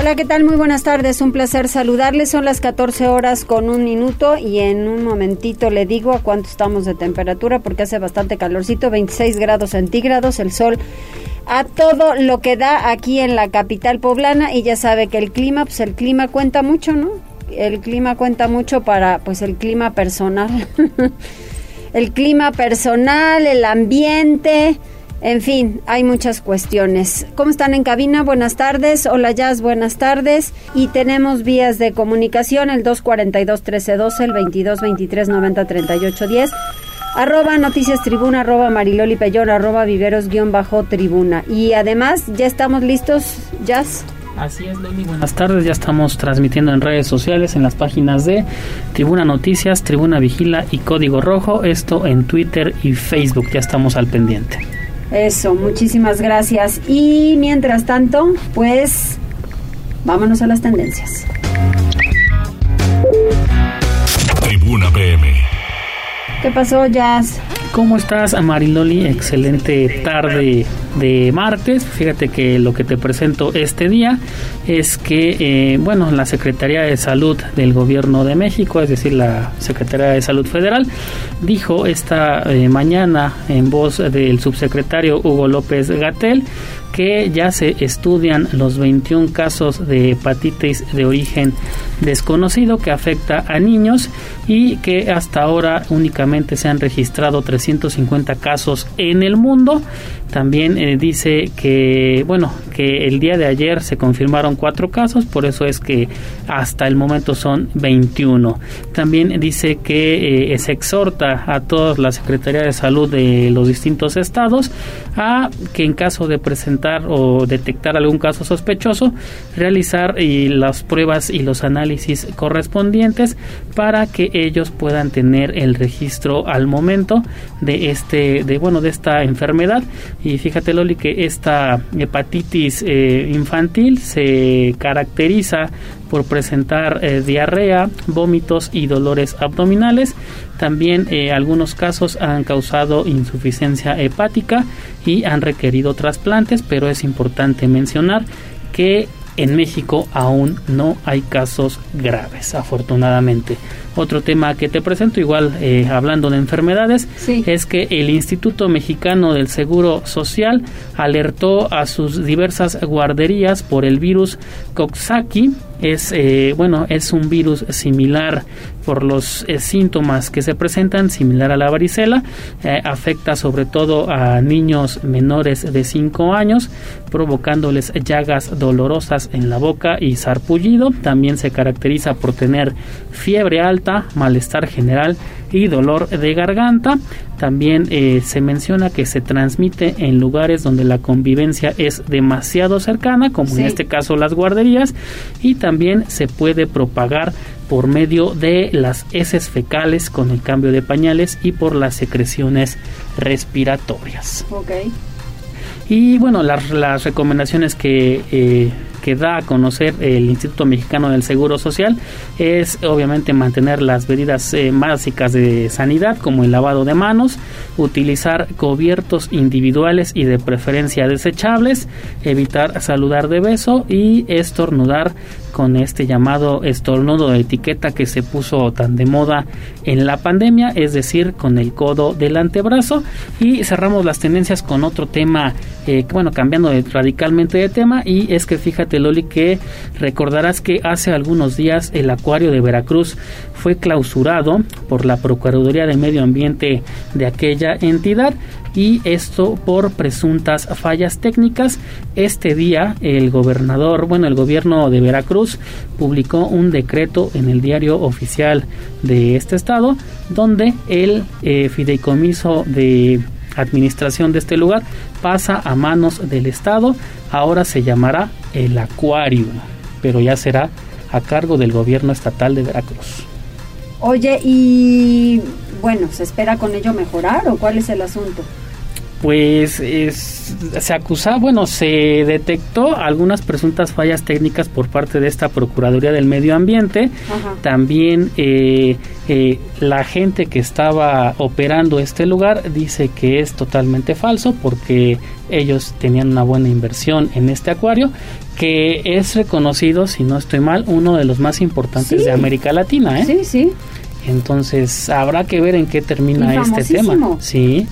Hola, ¿qué tal? Muy buenas tardes. Un placer saludarles. Son las 14 horas con un minuto y en un momentito le digo a cuánto estamos de temperatura porque hace bastante calorcito, 26 grados centígrados, el sol a todo lo que da aquí en la capital poblana y ya sabe que el clima, pues el clima cuenta mucho, ¿no? El clima cuenta mucho para pues el clima personal. el clima personal, el ambiente, en fin, hay muchas cuestiones. ¿Cómo están en cabina? Buenas tardes. Hola Jazz, buenas tardes. Y tenemos vías de comunicación, el 242-1312, el 2223-903810. Arroba Noticias Tribuna, arroba Mariloli arroba Viveros guion bajo Tribuna. Y además, ya estamos listos, Jazz. Así es. Buenas tardes. Ya estamos transmitiendo en redes sociales, en las páginas de Tribuna Noticias, Tribuna Vigila y Código Rojo. Esto en Twitter y Facebook. Ya estamos al pendiente. Eso, muchísimas gracias. Y mientras tanto, pues vámonos a las tendencias. Tribuna PM. ¿Qué pasó, Jazz? ¿Cómo estás, Mariloli? Excelente tarde de martes. Fíjate que lo que te presento este día es que, eh, bueno, la Secretaría de Salud del Gobierno de México, es decir, la Secretaría de Salud Federal, dijo esta eh, mañana en voz del subsecretario Hugo López Gatel que ya se estudian los 21 casos de hepatitis de origen desconocido que afecta a niños y que hasta ahora únicamente se han registrado 350 casos en el mundo. También eh, dice que, bueno, que el día de ayer se confirmaron cuatro casos, por eso es que hasta el momento son 21. También dice que eh, se exhorta a toda la Secretaría de Salud de los distintos estados a que en caso de presentar o detectar algún caso sospechoso, realizar y las pruebas y los análisis correspondientes para que ellos puedan tener el registro al momento de este, de bueno, de esta enfermedad. Y fíjate Loli que esta hepatitis eh, infantil se caracteriza por presentar eh, diarrea, vómitos y dolores abdominales. También eh, algunos casos han causado insuficiencia hepática y han requerido trasplantes, pero es importante mencionar que en México aún no hay casos graves, afortunadamente. Otro tema que te presento, igual eh, hablando de enfermedades, es que el Instituto Mexicano del Seguro Social alertó a sus diversas guarderías por el virus Coxsackie. Es, eh, bueno, es un virus similar por los eh, síntomas que se presentan, similar a la varicela. afecta sobre todo a niños menores de 5 años, provocándoles llagas dolorosas en la boca y sarpullido. También se caracteriza por tener fiebre alta malestar general y dolor de garganta. También eh, se menciona que se transmite en lugares donde la convivencia es demasiado cercana, como en este caso las guarderías, y también se puede propagar por medio de las heces fecales con el cambio de pañales y por las secreciones respiratorias. Y bueno, las, las recomendaciones que eh, que da a conocer el Instituto Mexicano del Seguro Social es obviamente mantener las medidas eh, básicas de sanidad como el lavado de manos, utilizar cubiertos individuales y de preferencia desechables, evitar saludar de beso y estornudar con este llamado estornudo de etiqueta que se puso tan de moda en la pandemia, es decir, con el codo del antebrazo. Y cerramos las tendencias con otro tema, eh, bueno, cambiando radicalmente de tema, y es que fíjate, Loli, que recordarás que hace algunos días el acuario de Veracruz fue clausurado por la Procuraduría de Medio Ambiente de aquella entidad y esto por presuntas fallas técnicas. Este día el gobernador, bueno, el gobierno de Veracruz publicó un decreto en el diario oficial de este estado donde el eh, fideicomiso de administración de este lugar pasa a manos del estado. Ahora se llamará el acuario, pero ya será a cargo del gobierno estatal de Veracruz. Oye, y bueno, ¿se espera con ello mejorar o cuál es el asunto? Pues es, se acusaba, bueno, se detectó algunas presuntas fallas técnicas por parte de esta Procuraduría del Medio Ambiente. También eh, eh, la gente que estaba operando este lugar dice que es totalmente falso porque ellos tenían una buena inversión en este acuario que es reconocido, si no estoy mal, uno de los más importantes de América Latina. ¿eh? Sí, sí. Entonces habrá que ver en qué termina este tema. Sí.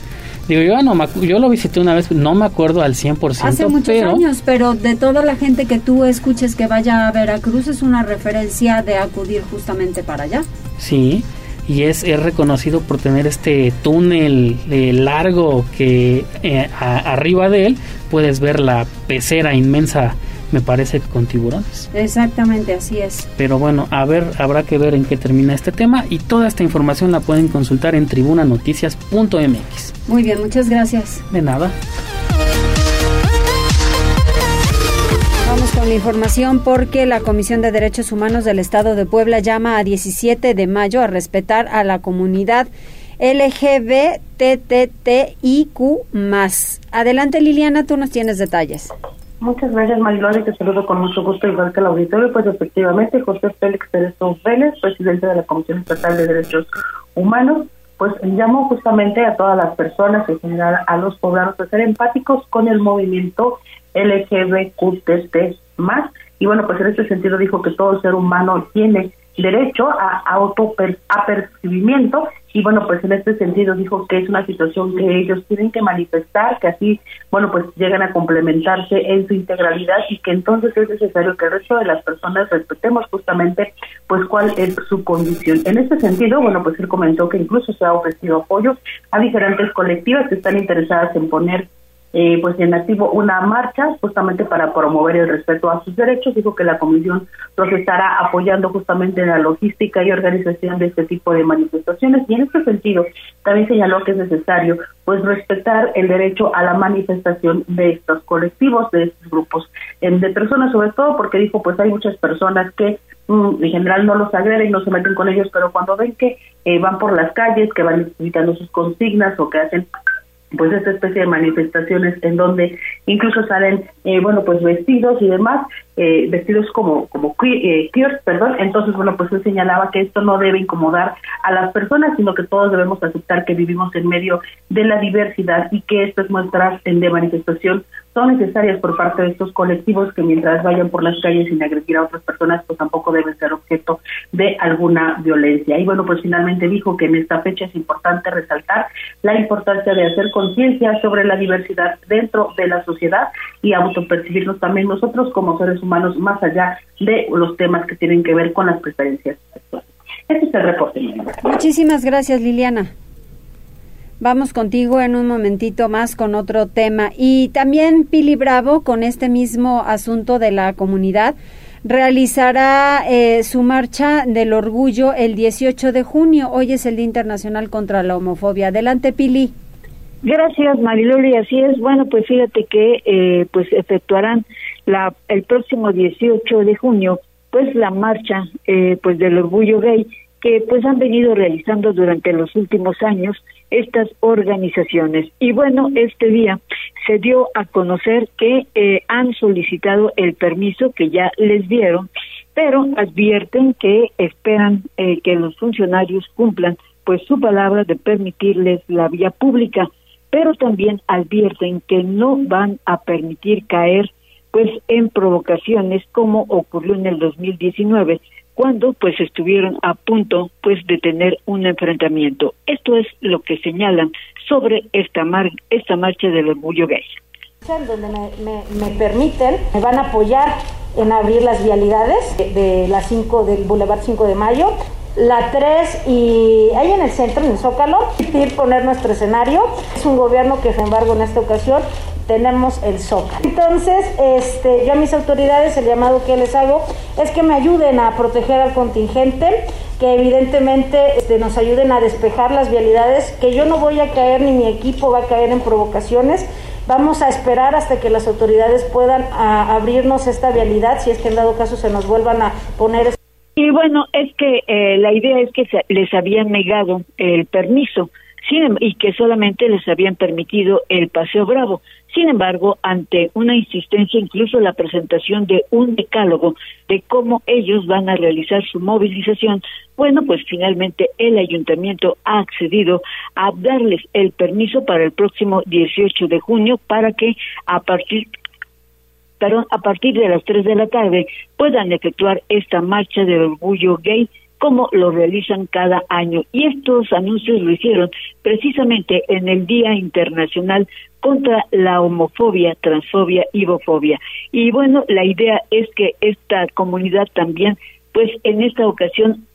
Digo, yo, no yo lo visité una vez, no me acuerdo al 100%. Hace muchos años, pero de toda la gente que tú escuches que vaya a Veracruz es una referencia de acudir justamente para allá. Sí, y es, es reconocido por tener este túnel eh, largo que eh, arriba de él puedes ver la pecera inmensa me parece que con tiburones. Exactamente, así es. Pero bueno, a ver, habrá que ver en qué termina este tema y toda esta información la pueden consultar en tribunanoticias.mx. Muy bien, muchas gracias. De nada. Vamos con la información porque la Comisión de Derechos Humanos del Estado de Puebla llama a 17 de mayo a respetar a la comunidad LGBTTIQ+. Adelante Liliana, tú nos tienes detalles. Muchas gracias, Marilón, y te saludo con mucho gusto, igual que el auditorio. Pues efectivamente, José Félix Tereso Vélez, presidente de la Comisión Estatal de Derechos Humanos, pues llamó justamente a todas las personas, en general a los poblanos, a ser empáticos con el movimiento LGBTQT+. Y bueno, pues en este sentido dijo que todo ser humano tiene derecho a autoapercibimiento y bueno, pues en este sentido dijo que es una situación que ellos tienen que manifestar, que así, bueno, pues llegan a complementarse en su integralidad y que entonces es necesario que el resto de las personas respetemos justamente pues cuál es su condición. En este sentido, bueno, pues él comentó que incluso se ha ofrecido apoyo a diferentes colectivas que están interesadas en poner eh, pues en activo una marcha justamente para promover el respeto a sus derechos. Dijo que la comisión los estará apoyando justamente en la logística y organización de este tipo de manifestaciones y en este sentido también señaló que es necesario pues respetar el derecho a la manifestación de estos colectivos, de estos grupos de personas, sobre todo porque dijo pues hay muchas personas que mm, en general no los agreden, no se meten con ellos, pero cuando ven que eh, van por las calles, que van gritando sus consignas o que hacen pues esta especie de manifestaciones en donde incluso salen eh, bueno pues vestidos y demás eh, vestidos como como eh, perdón. Entonces bueno pues él señalaba que esto no debe incomodar a las personas sino que todos debemos aceptar que vivimos en medio de la diversidad y que estas muestras de manifestación son necesarias por parte de estos colectivos que mientras vayan por las calles sin agredir a otras personas, pues tampoco deben ser objeto de alguna violencia. Y bueno, pues finalmente dijo que en esta fecha es importante resaltar la importancia de hacer conciencia sobre la diversidad dentro de la sociedad y autopercibirnos también nosotros como seres humanos más allá de los temas que tienen que ver con las preferencias sexuales. Este es el reporte. Muchísimas gracias, Liliana. Vamos contigo en un momentito más con otro tema. Y también Pili Bravo, con este mismo asunto de la comunidad, realizará eh, su marcha del orgullo el 18 de junio. Hoy es el Día Internacional contra la Homofobia. Adelante, Pili. Gracias, Mariloli. Así es. Bueno, pues fíjate que eh, pues efectuarán la, el próximo 18 de junio pues la marcha eh, pues del orgullo gay que pues han venido realizando durante los últimos años estas organizaciones. Y bueno, este día se dio a conocer que eh, han solicitado el permiso que ya les dieron, pero advierten que esperan eh, que los funcionarios cumplan pues su palabra de permitirles la vía pública, pero también advierten que no van a permitir caer pues en provocaciones como ocurrió en el 2019 cuando pues estuvieron a punto pues de tener un enfrentamiento. Esto es lo que señalan sobre esta mar esta marcha del orgullo gay. Donde me, permiten, me van a apoyar en abrir las vialidades de, la 5 del Boulevard 5 de Mayo, la 3 y ahí en el centro, en el Zócalo, poner nuestro escenario. Es un gobierno que, sin embargo, en esta ocasión tenemos el Zócalo. Entonces, este, yo a mis autoridades el llamado que les hago es que me ayuden a proteger al contingente, que evidentemente este, nos ayuden a despejar las vialidades, que yo no voy a caer ni mi equipo va a caer en provocaciones. Vamos a esperar hasta que las autoridades puedan abrirnos esta vialidad, si es que en dado caso se nos vuelvan a poner Y bueno, es que eh, la idea es que les habían negado el permiso em, y que solamente les habían permitido el paseo bravo. Sin embargo, ante una insistencia, incluso la presentación de un decálogo de cómo ellos van a realizar su movilización, bueno, pues finalmente el ayuntamiento ha accedido a darles el permiso para el próximo 18 de junio para que a partir a partir de las 3 de la tarde puedan efectuar esta marcha de orgullo gay como lo realizan cada año. Y estos anuncios lo hicieron precisamente en el Día Internacional contra la homofobia, transfobia y bofobia. Y bueno, la idea es que esta comunidad también pues en esta ocasión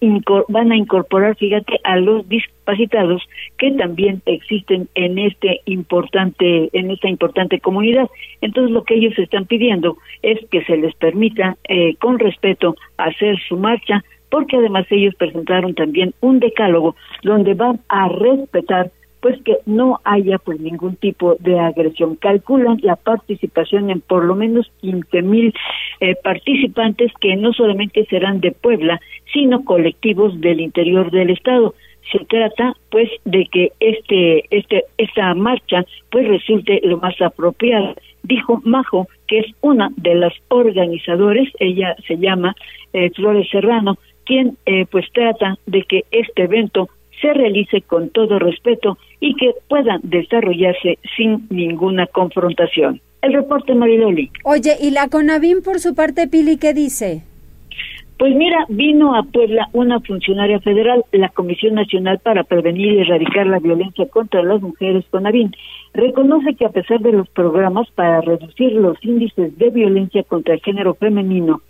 van a incorporar, fíjate, a los discapacitados que también existen en este importante, en esta importante comunidad. Entonces lo que ellos están pidiendo es que se les permita, eh, con respeto, hacer su marcha, porque además ellos presentaron también un decálogo donde van a respetar pues que no haya pues ningún tipo de agresión. Calculan la participación en por lo menos 15 mil eh, participantes que no solamente serán de Puebla, sino colectivos del interior del estado. Se trata pues de que este, este, esta marcha pues resulte lo más apropiada. Dijo Majo, que es una de las organizadores, ella se llama eh, Flores Serrano, quien eh, pues trata de que este evento se realice con todo respeto y que puedan desarrollarse sin ninguna confrontación. El reporte Mariloli. Oye, ¿y la CONAVIM por su parte, Pili, qué dice? Pues mira, vino a Puebla una funcionaria federal, la Comisión Nacional para Prevenir y Erradicar la Violencia contra las Mujeres, CONAVIM. Reconoce que a pesar de los programas para reducir los índices de violencia contra el género femenino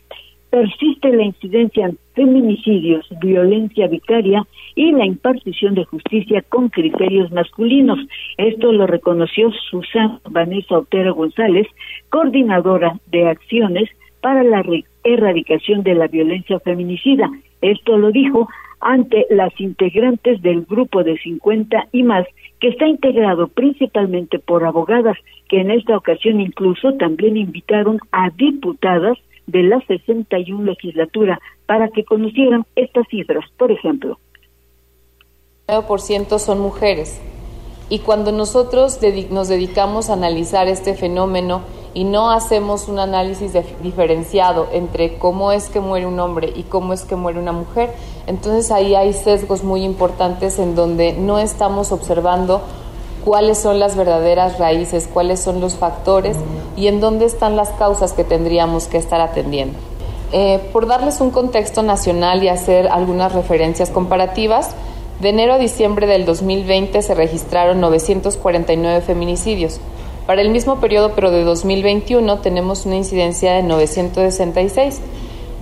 persiste la incidencia en feminicidios, violencia vicaria y la impartición de justicia con criterios masculinos. Esto lo reconoció Susana Vanessa Otero González, coordinadora de acciones para la erradicación de la violencia feminicida. Esto lo dijo ante las integrantes del grupo de 50 y más, que está integrado principalmente por abogadas, que en esta ocasión incluso también invitaron a diputadas de la 61 legislatura para que conocieran estas cifras. Por ejemplo, 9% son mujeres. Y cuando nosotros nos dedicamos a analizar este fenómeno y no hacemos un análisis diferenciado entre cómo es que muere un hombre y cómo es que muere una mujer, entonces ahí hay sesgos muy importantes en donde no estamos observando cuáles son las verdaderas raíces, cuáles son los factores y en dónde están las causas que tendríamos que estar atendiendo. Eh, por darles un contexto nacional y hacer algunas referencias comparativas, de enero a diciembre del 2020 se registraron 949 feminicidios. Para el mismo periodo, pero de 2021, tenemos una incidencia de 966.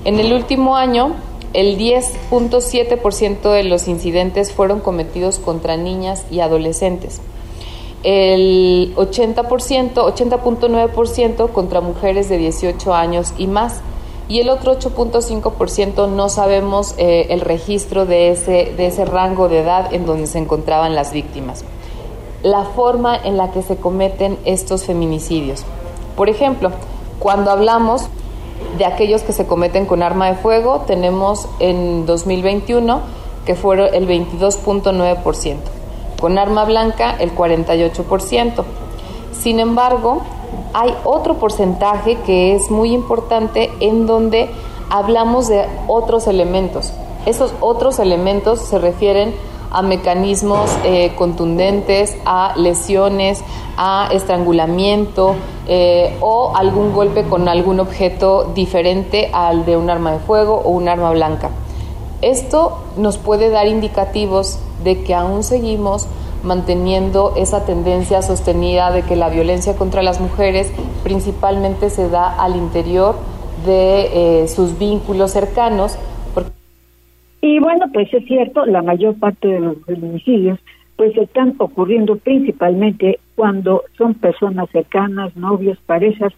En el último año, el 10.7% de los incidentes fueron cometidos contra niñas y adolescentes el 80%, 80.9% contra mujeres de 18 años y más. Y el otro 8.5% no sabemos eh, el registro de ese, de ese rango de edad en donde se encontraban las víctimas. La forma en la que se cometen estos feminicidios. Por ejemplo, cuando hablamos de aquellos que se cometen con arma de fuego, tenemos en 2021 que fueron el 22.9% con arma blanca el 48%. Sin embargo, hay otro porcentaje que es muy importante en donde hablamos de otros elementos. Esos otros elementos se refieren a mecanismos eh, contundentes, a lesiones, a estrangulamiento eh, o algún golpe con algún objeto diferente al de un arma de fuego o un arma blanca. Esto nos puede dar indicativos de que aún seguimos manteniendo esa tendencia sostenida de que la violencia contra las mujeres principalmente se da al interior de eh, sus vínculos cercanos. Y bueno, pues es cierto, la mayor parte de los feminicidios pues están ocurriendo principalmente cuando son personas cercanas, novios, parejas,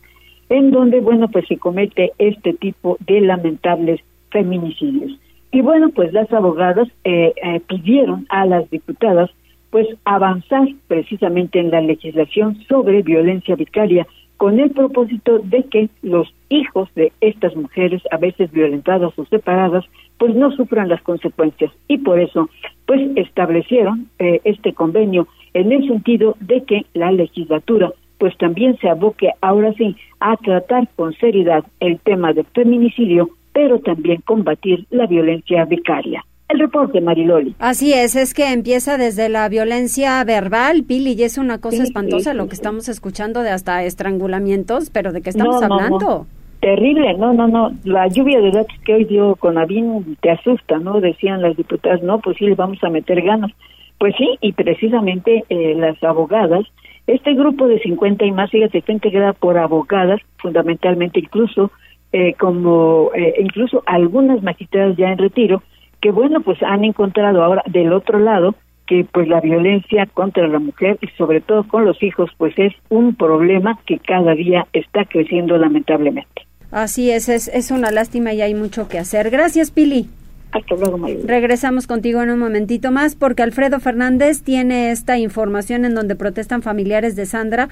en donde, bueno, pues se comete este tipo de lamentables feminicidios. Y bueno, pues las abogadas eh, eh, pidieron a las diputadas pues avanzar precisamente en la legislación sobre violencia vicaria con el propósito de que los hijos de estas mujeres, a veces violentadas o separadas, pues no sufran las consecuencias. Y por eso, pues establecieron eh, este convenio en el sentido de que la legislatura pues también se aboque ahora sí a tratar con seriedad el tema del feminicidio, pero también combatir la violencia vicaria. El reporte, Mariloli. Así es, es que empieza desde la violencia verbal, Pili, y es una cosa espantosa lo que estamos escuchando de hasta estrangulamientos, pero ¿de qué estamos hablando? Terrible, no, no, no. La lluvia de datos que hoy dio Conavin te asusta, ¿no? Decían las diputadas, no, pues sí, le vamos a meter ganas. Pues sí, y precisamente eh, las abogadas este grupo de 50 y más, fíjate, está integrada por abogadas, fundamentalmente incluso eh, como eh, incluso algunas magistradas ya en retiro, que bueno, pues han encontrado ahora del otro lado que pues la violencia contra la mujer y sobre todo con los hijos pues es un problema que cada día está creciendo lamentablemente. Así es, es, es una lástima y hay mucho que hacer. Gracias, Pili. Hasta luego, Regresamos contigo en un momentito más porque Alfredo Fernández tiene esta información en donde protestan familiares de Sandra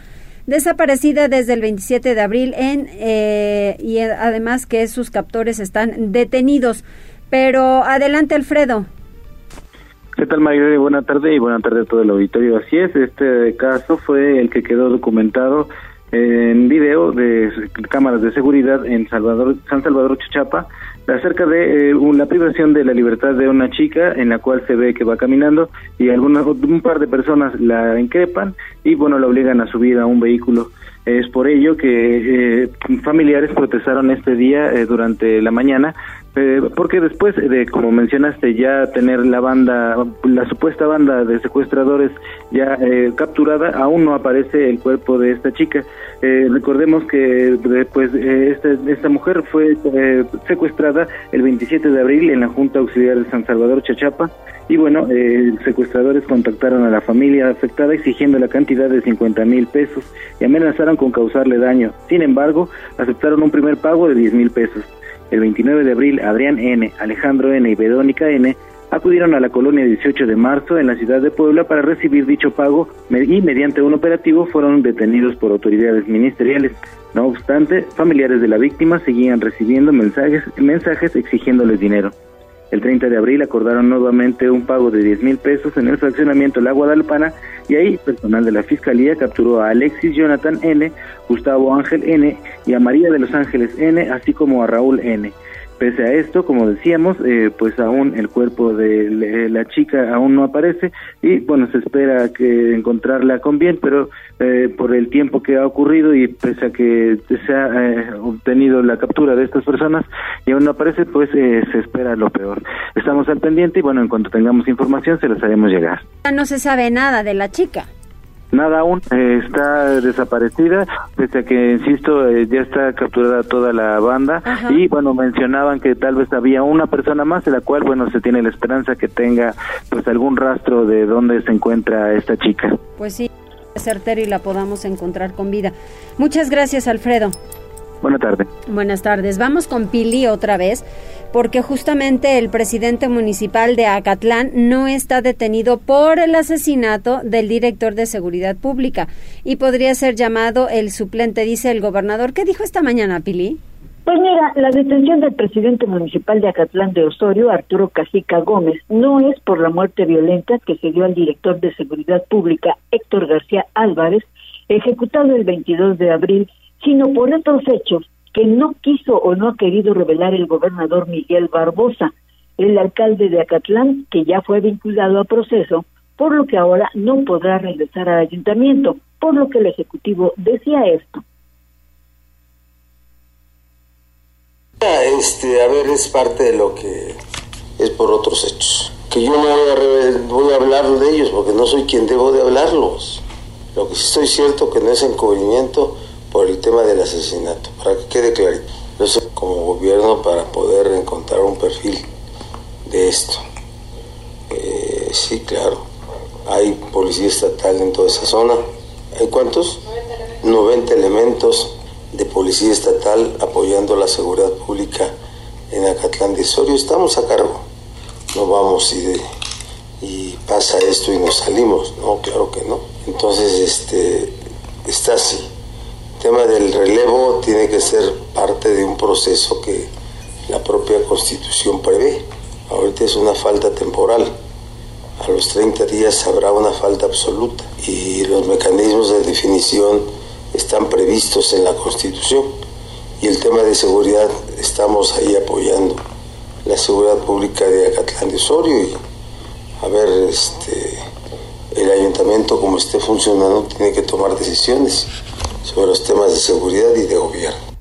desaparecida desde el 27 de abril en eh, y además que sus captores están detenidos. Pero adelante, Alfredo. ¿Qué tal, María? Buenas tardes y buenas tardes a todo el auditorio. Así es, este caso fue el que quedó documentado en video de cámaras de seguridad en Salvador, San Salvador Chichapa acerca de eh, la privación de la libertad de una chica en la cual se ve que va caminando y algunas un par de personas la increpan y bueno la obligan a subir a un vehículo es por ello que eh, familiares protestaron este día eh, durante la mañana eh, porque después de, como mencionaste, ya tener la banda, la supuesta banda de secuestradores ya eh, capturada, aún no aparece el cuerpo de esta chica. Recordemos que después esta, esta mujer fue secuestrada el 27 de abril en la Junta Auxiliar de San Salvador, Chachapa, y bueno, secuestradores contactaron a la familia afectada exigiendo la cantidad de 50 mil pesos y amenazaron con causarle daño. Sin embargo, aceptaron un primer pago de 10 mil pesos. El 29 de abril, Adrián N., Alejandro N. y Verónica N. acudieron a la colonia 18 de marzo en la ciudad de Puebla para recibir dicho pago y mediante un operativo fueron detenidos por autoridades ministeriales. No obstante, familiares de la víctima seguían recibiendo mensajes, mensajes exigiéndoles dinero. El 30 de abril acordaron nuevamente un pago de 10 mil pesos en el fraccionamiento La Guadalupana y ahí personal de la Fiscalía capturó a Alexis Jonathan N., Gustavo Ángel N. y a María de los Ángeles N., así como a Raúl N. Pese a esto, como decíamos, eh, pues aún el cuerpo de la chica aún no aparece y bueno, se espera que encontrarla con bien, pero eh, por el tiempo que ha ocurrido y pese a que se ha eh, obtenido la captura de estas personas y aún no aparece, pues se espera lo peor. Estamos al pendiente y bueno, en cuanto tengamos información se las haremos llegar. No se sabe nada de la chica. Nada aún, eh, está desaparecida, pese a que, insisto, eh, ya está capturada toda la banda y, bueno, mencionaban que tal vez había una persona más, de la cual, bueno, se tiene la esperanza que tenga, pues, algún rastro de dónde se encuentra esta chica. Pues sí, certero y la podamos encontrar con vida. Muchas gracias, Alfredo. Buenas tardes. Buenas tardes. Vamos con Pili otra vez, porque justamente el presidente municipal de Acatlán no está detenido por el asesinato del director de Seguridad Pública y podría ser llamado el suplente, dice el gobernador. ¿Qué dijo esta mañana, Pili? Pues mira, la detención del presidente municipal de Acatlán de Osorio, Arturo Cajica Gómez, no es por la muerte violenta que se dio al director de Seguridad Pública, Héctor García Álvarez, ejecutado el 22 de abril sino por otros hechos que no quiso o no ha querido revelar el gobernador Miguel Barbosa, el alcalde de Acatlán, que ya fue vinculado a proceso, por lo que ahora no podrá regresar al ayuntamiento, por lo que el Ejecutivo decía esto. Este, a ver, es parte de lo que es por otros hechos. Que yo no voy a, voy a hablar de ellos porque no soy quien debo de hablarlos. Lo que sí estoy cierto que no es encubrimiento por el tema del asesinato, para que quede clarito. Yo soy como gobierno para poder encontrar un perfil de esto. Eh, sí, claro, hay policía estatal en toda esa zona. ¿Hay cuántos? 90 elementos de policía estatal apoyando la seguridad pública en Acatlán de Sorio. Estamos a cargo. No vamos y, y pasa esto y nos salimos. No, claro que no. Entonces, este, está así tema del relevo tiene que ser parte de un proceso que la propia Constitución prevé. Ahorita es una falta temporal. A los 30 días habrá una falta absoluta y los mecanismos de definición están previstos en la Constitución. Y el tema de seguridad estamos ahí apoyando la seguridad pública de Acatlán de Osorio y a ver, este, el ayuntamiento como esté funcionando tiene que tomar decisiones sobre los temas de seguridad y de gobierno.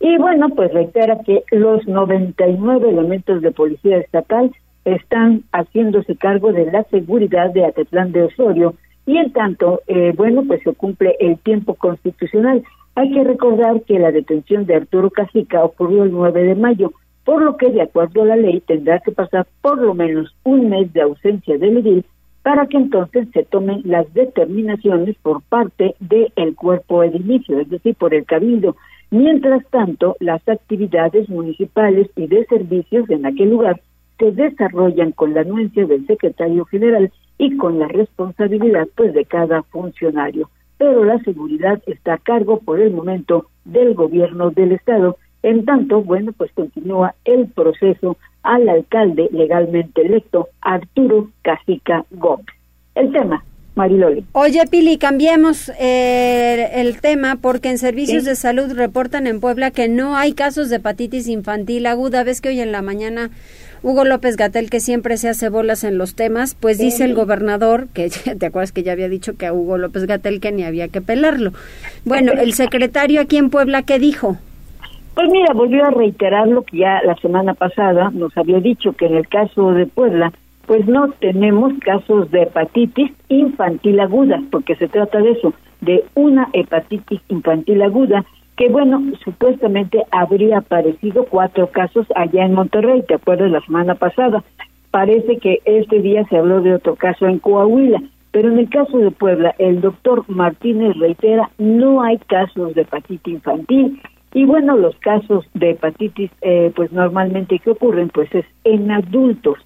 Y bueno, pues reitera que los 99 elementos de policía estatal están haciéndose cargo de la seguridad de Atetlán de Osorio y en tanto, eh, bueno, pues se cumple el tiempo constitucional. Hay que recordar que la detención de Arturo Cajica ocurrió el 9 de mayo, por lo que de acuerdo a la ley tendrá que pasar por lo menos un mes de ausencia del edil para que entonces se tomen las determinaciones por parte del cuerpo edilicio, es decir, por el cabildo. Mientras tanto, las actividades municipales y de servicios en aquel lugar se desarrollan con la anuencia del secretario general y con la responsabilidad pues de cada funcionario. Pero la seguridad está a cargo por el momento del gobierno del estado. En tanto, bueno, pues continúa el proceso al alcalde legalmente electo, Arturo Cajica Gómez. El tema, Mariloli. Oye, Pili, cambiemos eh, el tema porque en servicios de salud reportan en Puebla que no hay casos de hepatitis infantil aguda. Ves que hoy en la mañana Hugo López Gatel, que siempre se hace bolas en los temas, pues dice el gobernador, que te acuerdas que ya había dicho que a Hugo López Gatel que ni había que pelarlo. Bueno, el secretario aquí en Puebla, ¿qué dijo? Pues mira, volvió a reiterar lo que ya la semana pasada nos había dicho, que en el caso de Puebla, pues no tenemos casos de hepatitis infantil aguda, porque se trata de eso, de una hepatitis infantil aguda, que bueno, supuestamente habría aparecido cuatro casos allá en Monterrey, ¿te acuerdas la semana pasada? Parece que este día se habló de otro caso en Coahuila, pero en el caso de Puebla, el doctor Martínez reitera, no hay casos de hepatitis infantil y bueno, los casos de hepatitis, eh, pues normalmente que ocurren, pues es en adultos,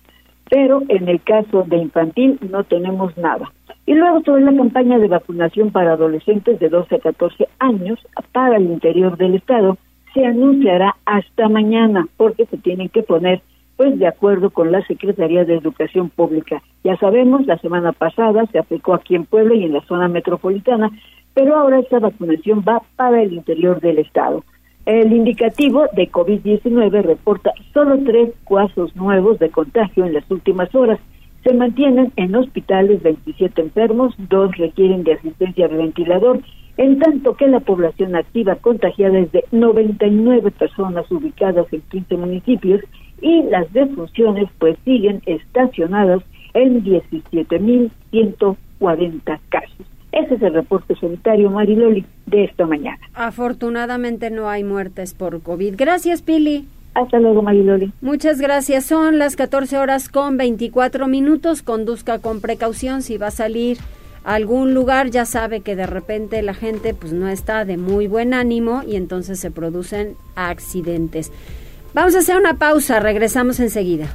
pero en el caso de infantil no tenemos nada. Y luego sobre la campaña de vacunación para adolescentes de 12 a 14 años para el interior del estado se anunciará hasta mañana porque se tienen que poner pues de acuerdo con la Secretaría de Educación Pública. Ya sabemos, la semana pasada se aplicó aquí en Puebla y en la zona metropolitana, pero ahora esta vacunación va para el interior del estado. El indicativo de COVID-19 reporta solo tres casos nuevos de contagio en las últimas horas. Se mantienen en hospitales 27 enfermos, dos requieren de asistencia de ventilador, en tanto que la población activa contagiada es de 99 personas ubicadas en 15 municipios y las defunciones pues siguen estacionadas en 17.140 casos. Ese es el reporte sanitario, Mariloli, de esta mañana. Afortunadamente no hay muertes por COVID. Gracias, Pili. Hasta luego, Mariloli. Muchas gracias. Son las 14 horas con 24 minutos. Conduzca con precaución si va a salir a algún lugar. Ya sabe que de repente la gente pues no está de muy buen ánimo y entonces se producen accidentes. Vamos a hacer una pausa. Regresamos enseguida.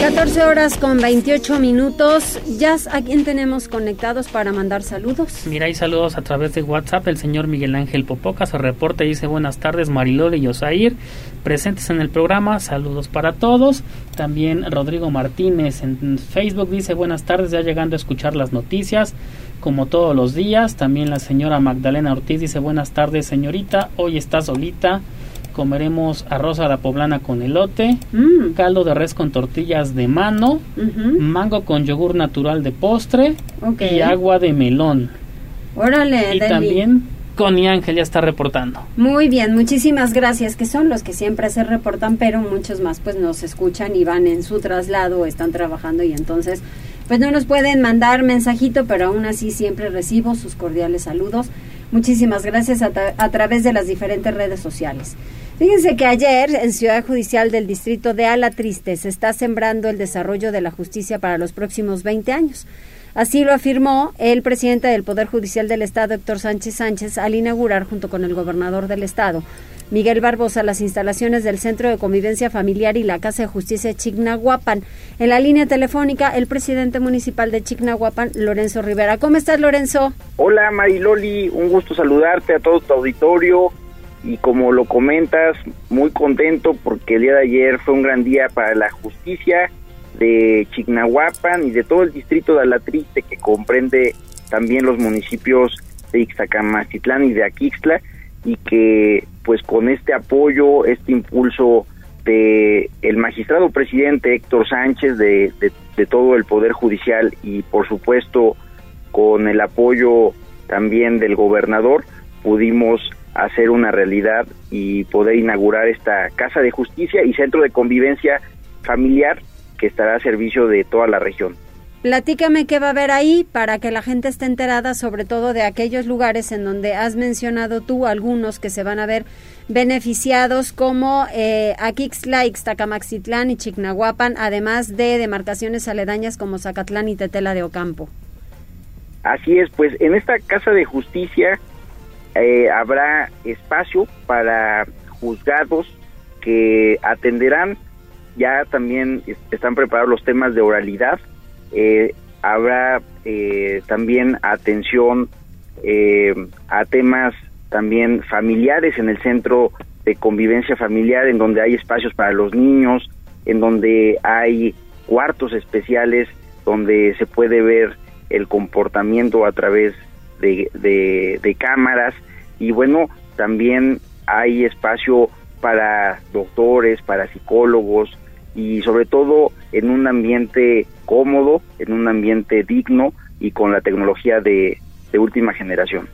14 horas con 28 minutos. Jazz, ¿a quién tenemos conectados para mandar saludos? Mira, hay saludos a través de WhatsApp. El señor Miguel Ángel Popoca se reporta y dice buenas tardes Marilole y Osair, presentes en el programa. Saludos para todos. También Rodrigo Martínez en Facebook dice buenas tardes, ya llegando a escuchar las noticias como todos los días. También la señora Magdalena Ortiz dice buenas tardes señorita, hoy está solita comeremos arroz a la poblana con elote, Mm. caldo de res con tortillas de mano, mango con yogur natural de postre y agua de melón. Órale, y Deli. también Connie Ángel ya está reportando. Muy bien, muchísimas gracias, que son los que siempre se reportan, pero muchos más pues nos escuchan y van en su traslado, están trabajando y entonces pues no nos pueden mandar mensajito, pero aún así siempre recibo sus cordiales saludos. Muchísimas gracias a, tra- a través de las diferentes redes sociales. Fíjense que ayer en Ciudad Judicial del Distrito de Ala Triste se está sembrando el desarrollo de la justicia para los próximos 20 años. Así lo afirmó el presidente del Poder Judicial del Estado, Héctor Sánchez Sánchez, al inaugurar junto con el gobernador del Estado, Miguel Barbosa, las instalaciones del Centro de Convivencia Familiar y la Casa de Justicia de Chignahuapan. En la línea telefónica, el presidente municipal de Chignahuapan, Lorenzo Rivera. ¿Cómo estás, Lorenzo? Hola, Mariloli. Un gusto saludarte a todo tu auditorio y como lo comentas, muy contento porque el día de ayer fue un gran día para la justicia de Chignahuapan y de todo el distrito de Alatriste que comprende también los municipios de Ixtacamacitlán y de Aquixtla y que pues con este apoyo, este impulso de el magistrado presidente Héctor Sánchez de, de todo el Poder Judicial y por supuesto con el apoyo también del gobernador pudimos hacer una realidad y poder inaugurar esta Casa de Justicia y Centro de Convivencia Familiar que estará a servicio de toda la región. Platícame qué va a haber ahí para que la gente esté enterada, sobre todo de aquellos lugares en donde has mencionado tú algunos que se van a ver beneficiados, como eh, Aquixla, Ixtacamaxitlán y Chignahuapan, además de demarcaciones aledañas como Zacatlán y Tetela de Ocampo. Así es, pues en esta Casa de Justicia eh, habrá espacio para juzgados que atenderán, ya también están preparados los temas de oralidad, eh, habrá eh, también atención a temas también familiares en el centro de convivencia familiar, en donde hay espacios para los niños, en donde hay cuartos especiales donde se puede ver el comportamiento a través de, de, cámaras y bueno, también hay espacio para doctores, para psicólogos y sobre todo en un ambiente cómodo, en un ambiente digno y con la tecnología de, última generación.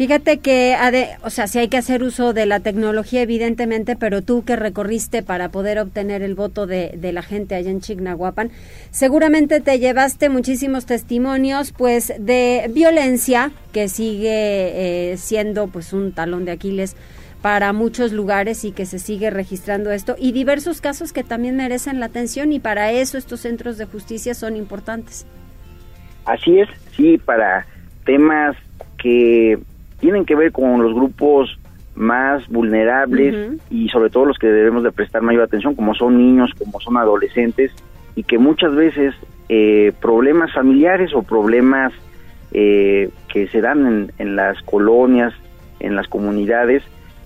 Fíjate que, o sea, sí hay que hacer uso de la tecnología, evidentemente, pero tú que recorriste para poder obtener el voto de, de la gente allá en Chignahuapan, seguramente te llevaste muchísimos testimonios, pues, de violencia que sigue eh, siendo, pues, un talón de Aquiles para muchos lugares y que se sigue registrando esto y diversos casos que también merecen la atención y para eso estos centros de justicia son importantes. Así es, sí, para temas que tienen que ver con los grupos más vulnerables y sobre todo los que debemos de prestar mayor atención, como son niños, como son adolescentes, y que muchas veces eh, problemas familiares o problemas eh, que se dan en, en, las colonias, en las comunidades,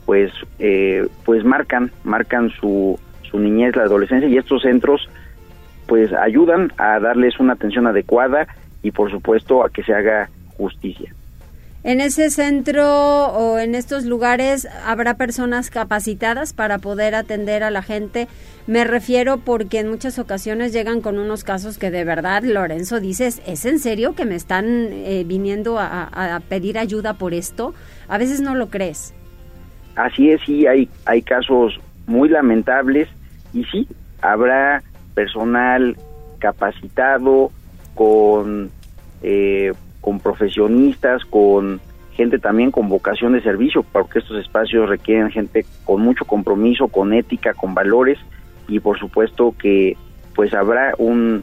pues, eh, pues marcan, marcan su, su niñez, la adolescencia, y estos centros pues ayudan a darles una atención adecuada y por supuesto a que se haga justicia. En ese centro o en estos lugares habrá personas capacitadas para poder atender a la gente. Me refiero porque en muchas ocasiones llegan con unos casos que de verdad, Lorenzo, dices, ¿es en serio que me están eh, viniendo a, pedir ayuda por esto? A veces no lo crees. Así es, sí, hay, hay casos muy lamentables y sí, habrá personal capacitado con eh, con profesionistas, con gente también con vocación de servicio, porque estos espacios requieren gente con mucho compromiso, con ética, con valores y por supuesto que pues habrá un,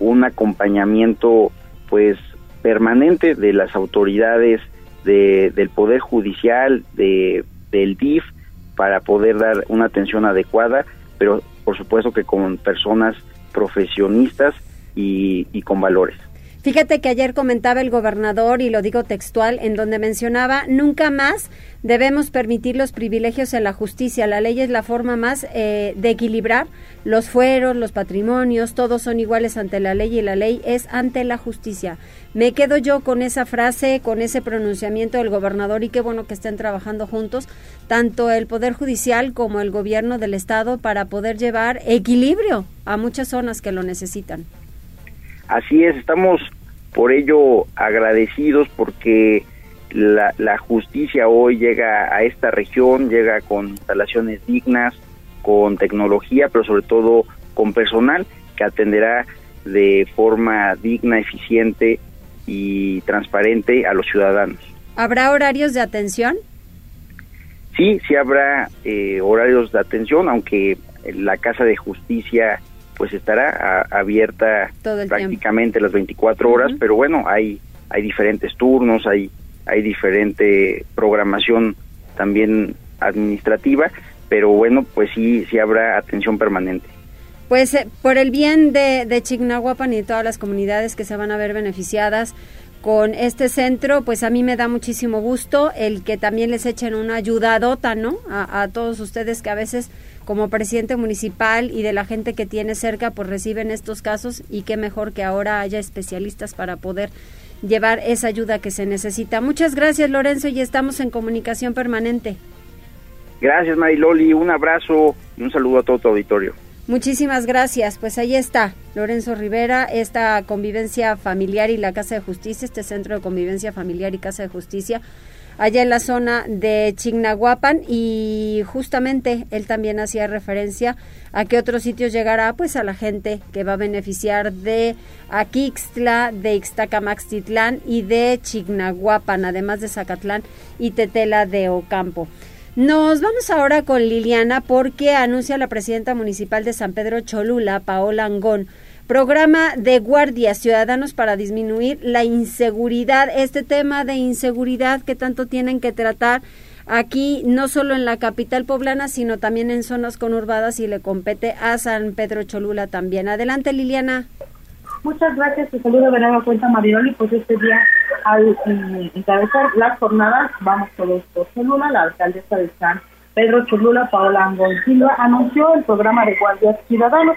un acompañamiento pues permanente de las autoridades de, del Poder Judicial, de, del DIF, para poder dar una atención adecuada, pero por supuesto que con personas profesionistas y, y con valores. Fíjate que ayer comentaba el gobernador, y lo digo textual, en donde mencionaba, nunca más debemos permitir los privilegios en la justicia. La ley es la forma más eh, de equilibrar los fueros, los patrimonios, todos son iguales ante la ley y la ley es ante la justicia. Me quedo yo con esa frase, con ese pronunciamiento del gobernador y qué bueno que estén trabajando juntos, tanto el Poder Judicial como el gobierno del Estado, para poder llevar equilibrio a muchas zonas que lo necesitan. Así es, estamos por ello agradecidos porque la, justicia hoy llega a esta región, llega con instalaciones dignas, con tecnología, pero sobre todo con personal que atenderá de forma digna, eficiente y transparente a los ciudadanos. ¿Habrá horarios de atención? sí, sí habrá eh, horarios de atención, aunque la Casa de Justicia pues estará abierta prácticamente las 24 horas, pero bueno, hay hay diferentes turnos, hay hay diferente programación también administrativa, pero bueno, pues sí sí habrá atención permanente. Pues eh, por el bien de, de Chignahuapan y de todas las comunidades que se van a ver beneficiadas con este centro, pues a mí me da muchísimo gusto el que también les echen una ayudadota, ¿no? A, a todos ustedes que a veces como presidente municipal y de la gente que tiene cerca, pues reciben estos casos y qué mejor que ahora haya especialistas para poder llevar esa ayuda que se necesita. Muchas gracias, Lorenzo, y estamos en comunicación permanente. Gracias, Mariloli. Un abrazo y un saludo a todo tu auditorio. Muchísimas gracias. Pues ahí está Lorenzo Rivera, esta convivencia familiar y la Casa de Justicia, este centro de convivencia familiar y Casa de Justicia, allá en la zona de Chignahuapan y justamente él también hacía referencia a que otros sitios llegará pues a la gente que va a beneficiar de Aquixtla, de Ixtacamaxtitlán y de Chignahuapan, además de Zacatlán y Tetela de Ocampo. Nos vamos ahora con Liliana porque anuncia la presidenta municipal de San Pedro Cholula, Paola Angón, programa de guardias ciudadanos para disminuir la inseguridad, este tema de inseguridad que tanto tienen que tratar aquí, no solo en la capital poblana, sino también en zonas conurbadas y le compete a San Pedro Cholula también. Adelante, Liliana. Muchas gracias, te saludo de nueva cuenta Marioli, pues este día al eh, encabezar las jornadas, vamos todos por Cholula, la alcaldesa de San Pedro Cholula, Paola Silva, anunció el programa de guardias ciudadanos.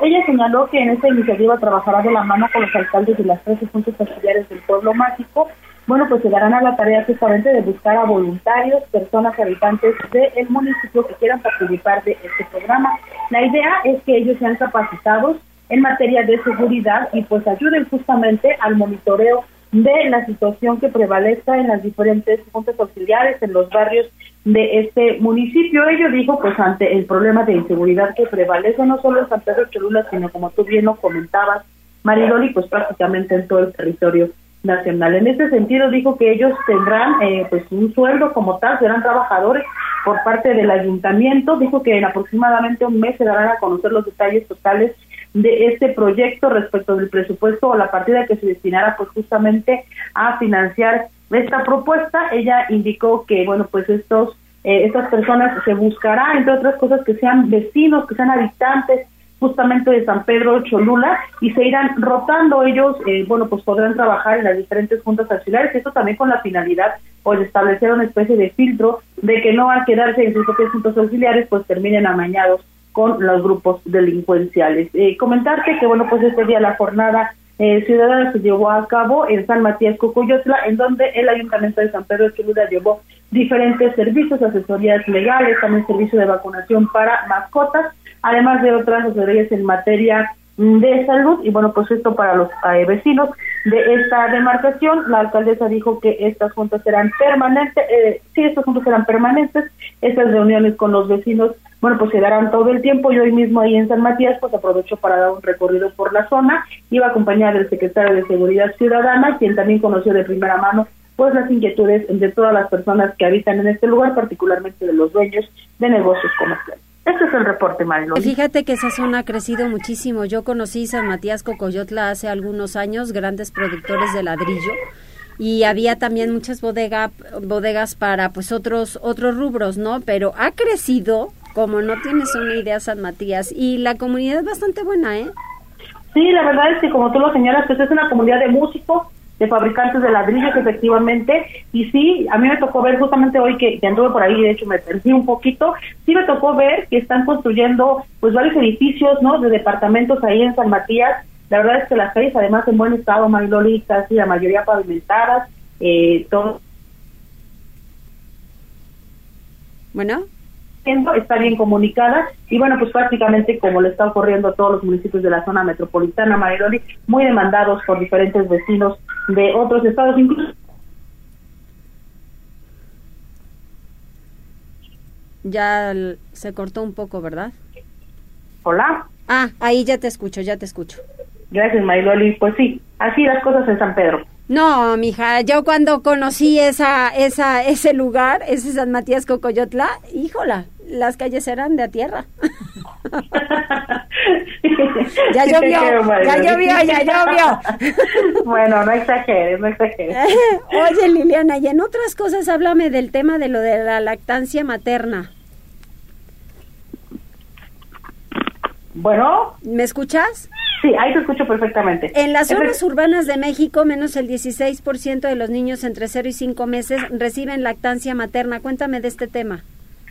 Ella señaló que en esta iniciativa trabajará de la mano con los alcaldes de las tres puntos auxiliares del pueblo mágico. Bueno, pues se darán a la tarea justamente de buscar a voluntarios, personas habitantes del municipio que quieran participar de este programa. La idea es que ellos sean capacitados en materia de seguridad y pues ayuden justamente al monitoreo de la situación que prevalezca en las diferentes juntas auxiliares en los barrios de este municipio. Ello dijo, pues, ante el problema de inseguridad que prevalece no solo en San Pedro Cholula, sino como tú bien lo comentabas, Mariloli, pues prácticamente en todo el territorio nacional. En este sentido, dijo que ellos tendrán, eh, pues, un sueldo como tal, serán trabajadores por parte del ayuntamiento. Dijo que en aproximadamente un mes se darán a conocer los detalles totales de este proyecto respecto del presupuesto o la partida que se destinara pues justamente a financiar esta propuesta. Ella indicó que bueno pues estos eh, estas personas se buscará entre otras cosas que sean vecinos, que sean habitantes justamente de San Pedro Cholula y se irán rotando ellos, eh, bueno, pues podrán trabajar en las diferentes juntas auxiliares, esto también con la finalidad o de establecer una especie de filtro de que no al quedarse en sus propias juntas auxiliares pues terminen amañados con los grupos delincuenciales. Eh, comentarte que, bueno, pues este día la jornada eh, ciudadana se llevó a cabo en San Matías Cocoyotla, en donde el Ayuntamiento de San Pedro de Cholula llevó diferentes servicios, asesorías legales, también servicio de vacunación para mascotas, además de otras asesorías en materia de salud y bueno pues esto para los eh, vecinos de esta demarcación. La alcaldesa dijo que estas juntas serán permanentes eh, sí estas juntas serán permanentes estas reuniones con los vecinos bueno pues se darán todo el tiempo. Y hoy mismo ahí en San Matías pues aprovecho para dar un recorrido por la zona. Iba acompañada del secretario de seguridad ciudadana quien también conoció de primera mano pues las inquietudes de todas las personas que habitan en este lugar particularmente de los dueños de negocios comerciales este es el reporte, Marilón. Fíjate que esa zona ha crecido muchísimo. Yo conocí San Matías Cocoyotla hace algunos años, grandes productores de ladrillo y había también muchas bodega, bodegas para pues otros otros rubros, ¿no? Pero ha crecido como no tienes una idea San Matías y la comunidad es bastante buena, ¿eh? Sí, la verdad es que como tú lo señalas, pues es una comunidad de músicos de fabricantes de ladrillos, efectivamente. Y sí, a mí me tocó ver justamente hoy que, anduve por ahí, de hecho me perdí un poquito, sí me tocó ver que están construyendo pues varios edificios, ¿no? De departamentos ahí en San Matías. La verdad es que las calles, además, en buen estado, Mariloli, casi la mayoría pavimentadas, eh, todo. Bueno está bien comunicada y bueno, pues prácticamente como le está ocurriendo a todos los municipios de la zona metropolitana, Mariloli, muy demandados por diferentes vecinos de otros estados, incluso Ya se cortó un poco, ¿verdad? Hola. Ah, ahí ya te escucho, ya te escucho. Gracias, Mariloli. Pues sí, así las cosas en San Pedro. No, mija, yo cuando conocí esa, esa, ese lugar, ese San Matías Cocoyotla, híjola, las calles eran de a tierra. ya llovió, ya llovió, ya llovió. bueno, no exageres, no exageres. Oye, Liliana, y en otras cosas háblame del tema de lo de la lactancia materna. Bueno. ¿Me escuchas? Sí, ahí te escucho perfectamente. En las zonas urbanas de México, menos el 16% de los niños entre 0 y 5 meses reciben lactancia materna. Cuéntame de este tema.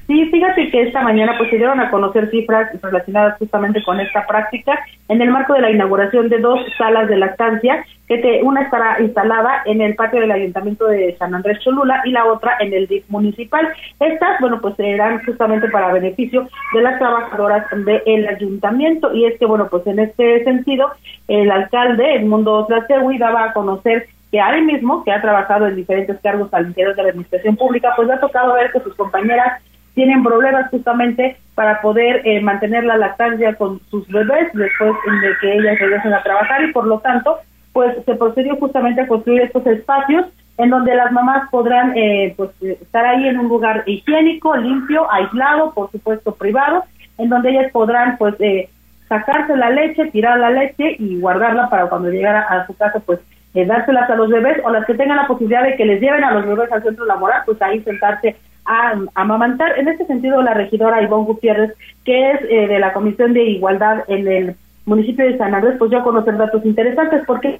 Sí, fíjate que esta mañana pues se dieron a conocer cifras relacionadas justamente con esta práctica en el marco de la inauguración de dos salas de lactancia, que una estará instalada en el patio del Ayuntamiento de San Andrés Cholula y la otra en el DIF municipal. Estas, bueno, pues serán justamente para beneficio de las trabajadoras del ayuntamiento y es que, bueno, pues en este sentido, el alcalde, Edmundo Tlacehui, daba a conocer que ahí mismo, que ha trabajado en diferentes cargos al interior de la administración pública, pues le ha tocado ver que sus compañeras tienen problemas justamente para poder eh, mantener la lactancia con sus bebés después de que ellas regresen a trabajar y por lo tanto pues se procedió justamente a construir estos espacios en donde las mamás podrán eh, pues estar ahí en un lugar higiénico, limpio, aislado, por supuesto privado, en donde ellas podrán pues eh, sacarse la leche, tirar la leche y guardarla para cuando llegara a su casa pues dárselas a los bebés o las que tengan la posibilidad de que les lleven a los bebés al centro laboral, pues ahí sentarse a, amamantar. En este sentido, la regidora Ivonne Gutiérrez, que es eh, de la Comisión de Igualdad en el municipio de San Andrés, pues yo a conocer datos interesantes porque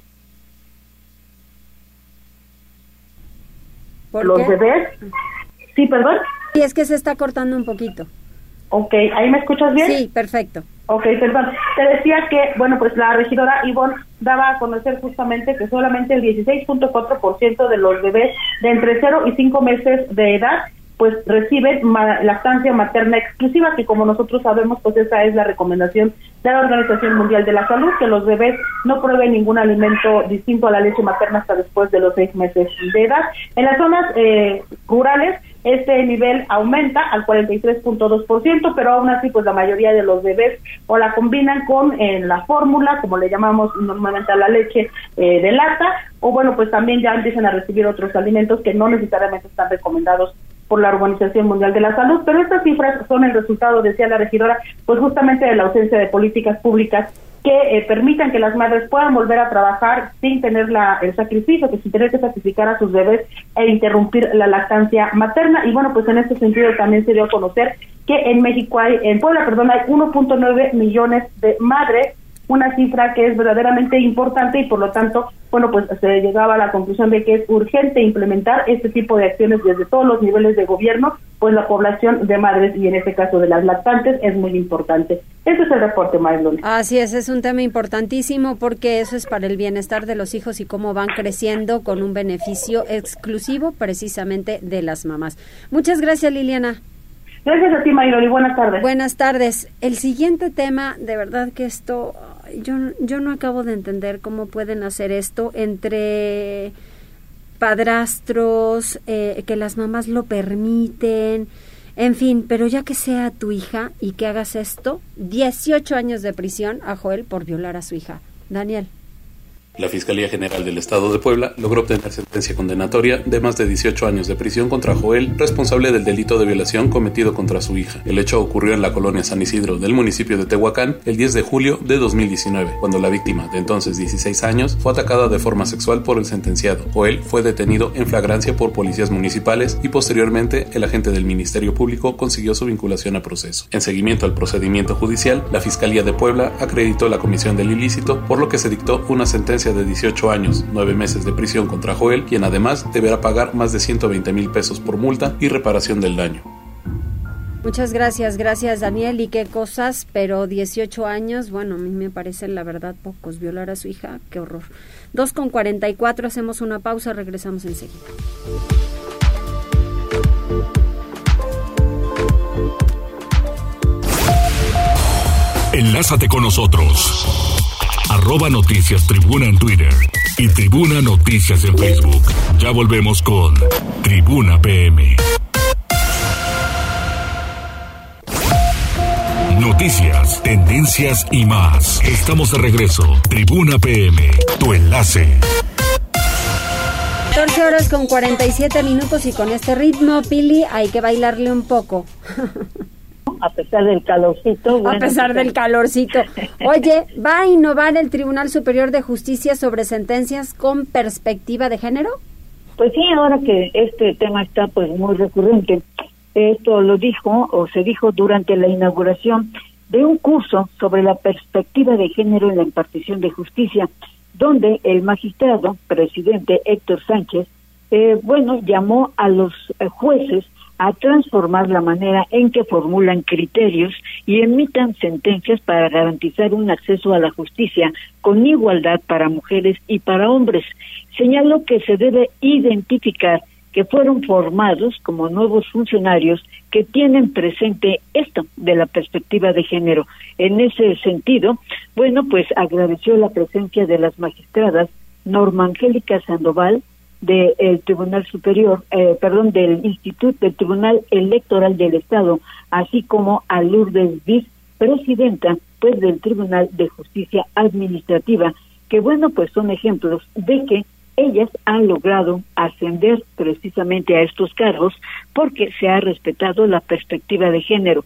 los bebés... Sí, perdón. Y es que se está cortando un poquito. Ok, ¿ahí me escuchas bien? Sí, perfecto. Ok, perdón. Te decía que, bueno, pues la regidora Ivonne daba a conocer justamente que solamente el 16.4% de los bebés de entre 0 y 5 meses de edad pues reciben lactancia materna exclusiva, que como nosotros sabemos, pues esa es la recomendación de la Organización Mundial de la Salud, que los bebés no prueben ningún alimento distinto a la leche materna hasta después de los seis meses de edad. En las zonas eh, rurales, este nivel aumenta al 43.2%, pero aún así, pues la mayoría de los bebés o la combinan con eh, la fórmula, como le llamamos normalmente a la leche eh, de lata, o bueno, pues también ya empiezan a recibir otros alimentos que no necesariamente están recomendados por la Organización Mundial de la Salud, pero estas cifras son el resultado, decía la regidora, pues justamente de la ausencia de políticas públicas que eh, permitan que las madres puedan volver a trabajar sin tener la, el sacrificio, que sin tener que sacrificar a sus bebés e interrumpir la lactancia materna. Y bueno, pues en este sentido también se dio a conocer que en México hay, en Puebla, perdón, hay 1.9 millones de madres una cifra que es verdaderamente importante y por lo tanto, bueno, pues se llegaba a la conclusión de que es urgente implementar este tipo de acciones desde todos los niveles de gobierno, pues la población de madres y en este caso de las lactantes es muy importante. Ese es el reporte, Marilón. Así es, es un tema importantísimo porque eso es para el bienestar de los hijos y cómo van creciendo con un beneficio exclusivo precisamente de las mamás. Muchas gracias, Liliana. Gracias a ti, Mariloli. Buenas tardes. Buenas tardes. El siguiente tema, de verdad que esto, yo, yo no acabo de entender cómo pueden hacer esto entre padrastros, eh, que las mamás lo permiten, en fin, pero ya que sea tu hija y que hagas esto, 18 años de prisión a Joel por violar a su hija. Daniel. La Fiscalía General del Estado de Puebla logró obtener sentencia condenatoria de más de 18 años de prisión contra Joel, responsable del delito de violación cometido contra su hija. El hecho ocurrió en la colonia San Isidro del municipio de Tehuacán el 10 de julio de 2019, cuando la víctima, de entonces 16 años, fue atacada de forma sexual por el sentenciado. Joel fue detenido en flagrancia por policías municipales y posteriormente el agente del Ministerio Público consiguió su vinculación a proceso. En seguimiento al procedimiento judicial, la Fiscalía de Puebla acreditó la comisión del ilícito, por lo que se dictó una sentencia de 18 años, 9 meses de prisión contra Joel, quien además deberá pagar más de 120 mil pesos por multa y reparación del daño. Muchas gracias, gracias Daniel. Y qué cosas, pero 18 años, bueno, a mí me parecen la verdad pocos. Violar a su hija, qué horror. 2 con 44, hacemos una pausa, regresamos enseguida. Enlázate con nosotros arroba noticias tribuna en Twitter y tribuna noticias en Facebook. Ya volvemos con Tribuna PM. Noticias, tendencias y más. Estamos de regreso. Tribuna PM, tu enlace. 14 horas con 47 minutos y con este ritmo, Pili, hay que bailarle un poco. a pesar del calorcito. a pesar del calorcito. Oye, ¿va a innovar el Tribunal Superior de Justicia sobre sentencias con perspectiva de género? Pues sí, ahora que este tema está pues muy recurrente. Esto lo dijo o se dijo durante la inauguración de un curso sobre la perspectiva de género en la impartición de justicia, donde el magistrado presidente Héctor Sánchez, eh, bueno, llamó a los eh, jueces a transformar la manera en que formulan criterios y emitan sentencias para garantizar un acceso a la justicia con igualdad para mujeres y para hombres. Señaló que se debe identificar que fueron formados como nuevos funcionarios que tienen presente esto de la perspectiva de género. En ese sentido, bueno, pues agradeció la presencia de las magistradas Norma Angélica Sandoval, del Tribunal Superior, eh, perdón, del Instituto del Tribunal Electoral del Estado, así como a Lourdes Viz, presidenta pues del Tribunal de Justicia Administrativa, que bueno, pues son ejemplos de que ellas han logrado ascender precisamente a estos cargos porque se ha respetado la perspectiva de género.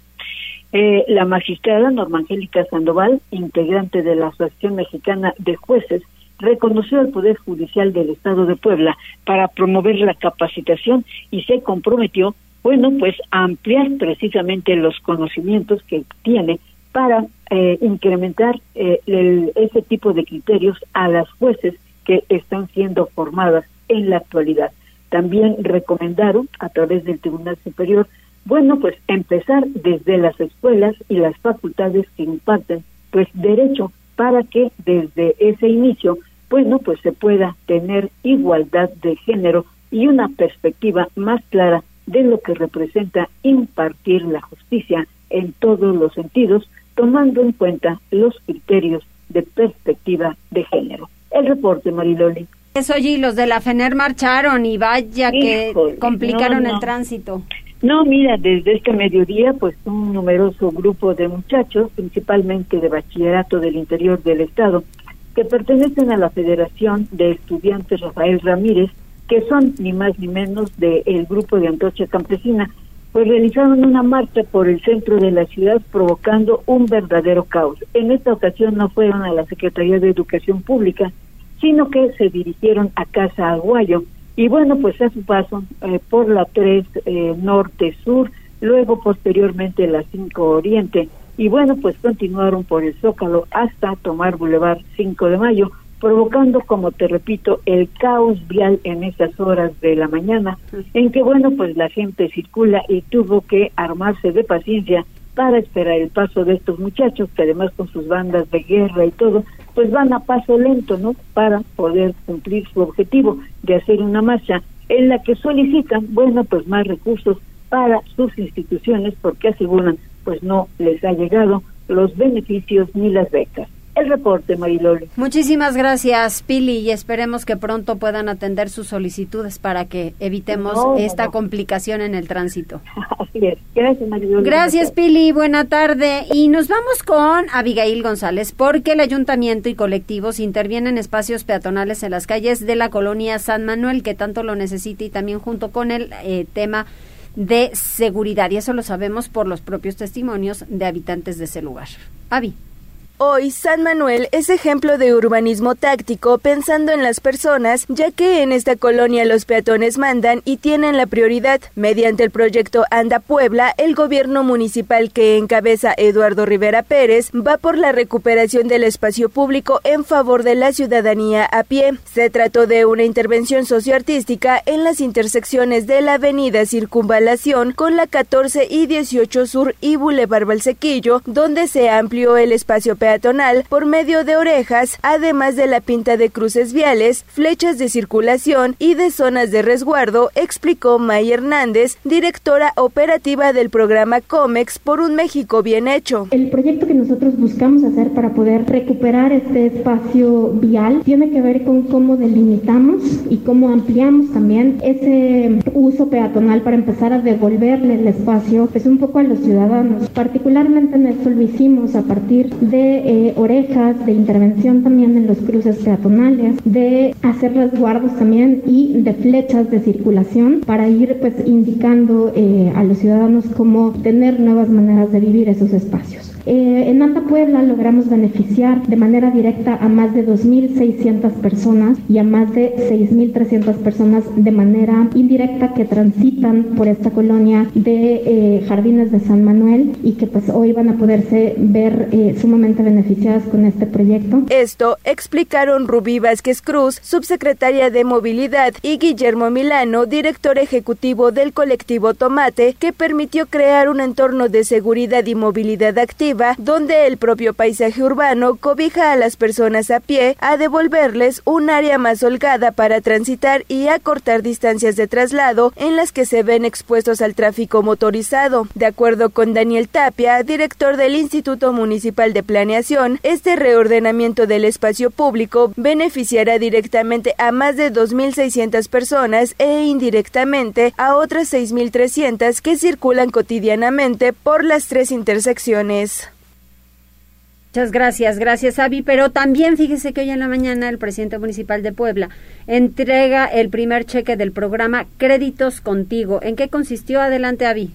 Eh, la magistrada Norma Angélica Sandoval, integrante de la Asociación Mexicana de Jueces, reconoció al Poder Judicial del Estado de Puebla para promover la capacitación y se comprometió, bueno, pues a ampliar precisamente los conocimientos que tiene para eh, incrementar eh, ese tipo de criterios a las jueces que están siendo formadas en la actualidad. También recomendaron a través del Tribunal Superior, bueno, pues empezar desde las escuelas y las facultades que imparten pues derecho para que desde ese inicio bueno, pues se pueda tener igualdad de género y una perspectiva más clara de lo que representa impartir la justicia en todos los sentidos, tomando en cuenta los criterios de perspectiva de género. El reporte, Mariloli. Eso, y los de la FENER marcharon y vaya que complicaron el tránsito. No, mira, desde este mediodía, pues un numeroso grupo de muchachos, principalmente de bachillerato del interior del estado, que pertenecen a la Federación de Estudiantes Rafael Ramírez, que son ni más ni menos del grupo de Antocha Campesina, pues realizaron una marcha por el centro de la ciudad provocando un verdadero caos. En esta ocasión no fueron a la Secretaría de Educación Pública, sino que se dirigieron a Casa Aguayo y bueno, pues a su paso eh, por la 3 eh, Norte-Sur, luego posteriormente la 5 Oriente, y bueno, pues continuaron por el Zócalo hasta tomar Boulevard 5 de Mayo, provocando, como te repito, el caos vial en esas horas de la mañana, en que bueno, pues la gente circula y tuvo que armarse de paciencia para esperar el paso de estos muchachos, que además con sus bandas de guerra y todo, pues van a paso lento, ¿no? Para poder cumplir su objetivo de hacer una marcha en la que solicitan, bueno, pues más recursos para sus instituciones porque aseguran pues no les ha llegado los beneficios ni las becas. El reporte, Mariloli. Muchísimas gracias, Pili, y esperemos que pronto puedan atender sus solicitudes para que evitemos esta complicación en el tránsito. Así es. Gracias, Mariloli. Gracias, Pili. Buena tarde. Y nos vamos con Abigail González, porque el ayuntamiento y colectivos intervienen en espacios peatonales en las calles de la colonia San Manuel, que tanto lo necesita, y también junto con el eh, tema de seguridad. Y eso lo sabemos por los propios testimonios de habitantes de ese lugar. Avi. Hoy San Manuel es ejemplo de urbanismo táctico pensando en las personas, ya que en esta colonia los peatones mandan y tienen la prioridad. Mediante el proyecto Anda Puebla, el gobierno municipal que encabeza Eduardo Rivera Pérez va por la recuperación del espacio público en favor de la ciudadanía a pie. Se trató de una intervención socioartística en las intersecciones de la avenida Circunvalación con la 14 y 18 Sur y Boulevard Valsequillo, donde se amplió el espacio peatonal por medio de orejas, además de la pinta de cruces viales, flechas de circulación y de zonas de resguardo, explicó May Hernández, directora operativa del programa COMEX por un México bien hecho. El proyecto que nosotros buscamos hacer para poder recuperar este espacio vial tiene que ver con cómo delimitamos y cómo ampliamos también ese uso peatonal para empezar a devolverle el espacio pues un poco a los ciudadanos. Particularmente en esto lo hicimos a partir de eh, orejas, de intervención también en los cruces peatonales, de hacer resguardos también y de flechas de circulación para ir pues indicando eh, a los ciudadanos cómo tener nuevas maneras de vivir esos espacios. Eh, en Anda Puebla logramos beneficiar de manera directa a más de 2.600 personas y a más de 6.300 personas de manera indirecta que transitan por esta colonia de eh, Jardines de San Manuel y que pues hoy van a poderse ver eh, sumamente beneficiadas con este proyecto. Esto explicaron Rubí Vázquez Cruz, subsecretaria de Movilidad, y Guillermo Milano, director ejecutivo del colectivo Tomate, que permitió crear un entorno de seguridad y movilidad activa donde el propio paisaje urbano cobija a las personas a pie a devolverles un área más holgada para transitar y acortar distancias de traslado en las que se ven expuestos al tráfico motorizado. De acuerdo con Daniel Tapia, director del Instituto Municipal de Planeación, este reordenamiento del espacio público beneficiará directamente a más de 2.600 personas e indirectamente a otras 6.300 que circulan cotidianamente por las tres intersecciones. Muchas gracias, gracias Avi. Pero también fíjese que hoy en la mañana el presidente municipal de Puebla entrega el primer cheque del programa Créditos Contigo. ¿En qué consistió? Adelante Avi.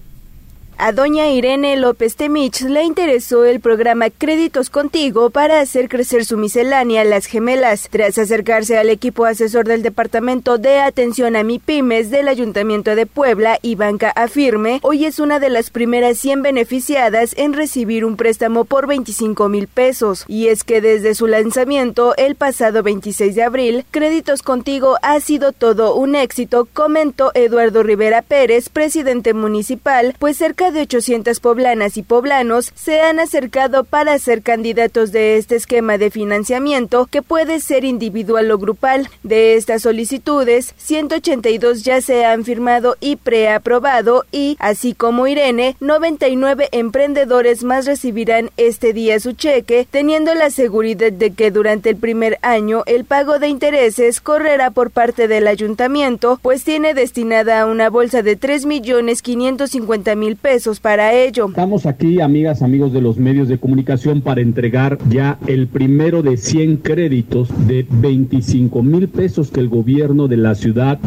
A doña Irene López Temich le interesó el programa Créditos Contigo para hacer crecer su miscelánea Las Gemelas. Tras acercarse al equipo asesor del Departamento de Atención a MIPIMES del Ayuntamiento de Puebla y Banca Afirme, hoy es una de las primeras 100 beneficiadas en recibir un préstamo por 25 mil pesos. Y es que desde su lanzamiento el pasado 26 de abril, Créditos Contigo ha sido todo un éxito, comentó Eduardo Rivera Pérez, presidente municipal, pues cerca de 800 poblanas y poblanos se han acercado para ser candidatos de este esquema de financiamiento que puede ser individual o grupal. De estas solicitudes, 182 ya se han firmado y preaprobado y, así como Irene, 99 emprendedores más recibirán este día su cheque, teniendo la seguridad de que durante el primer año el pago de intereses correrá por parte del ayuntamiento, pues tiene destinada una bolsa de 3 millones 550 mil pesos para ello. Estamos aquí, amigas, amigos de los medios de comunicación, para entregar ya el primero de 100 créditos de 25 mil pesos que el gobierno de la ciudad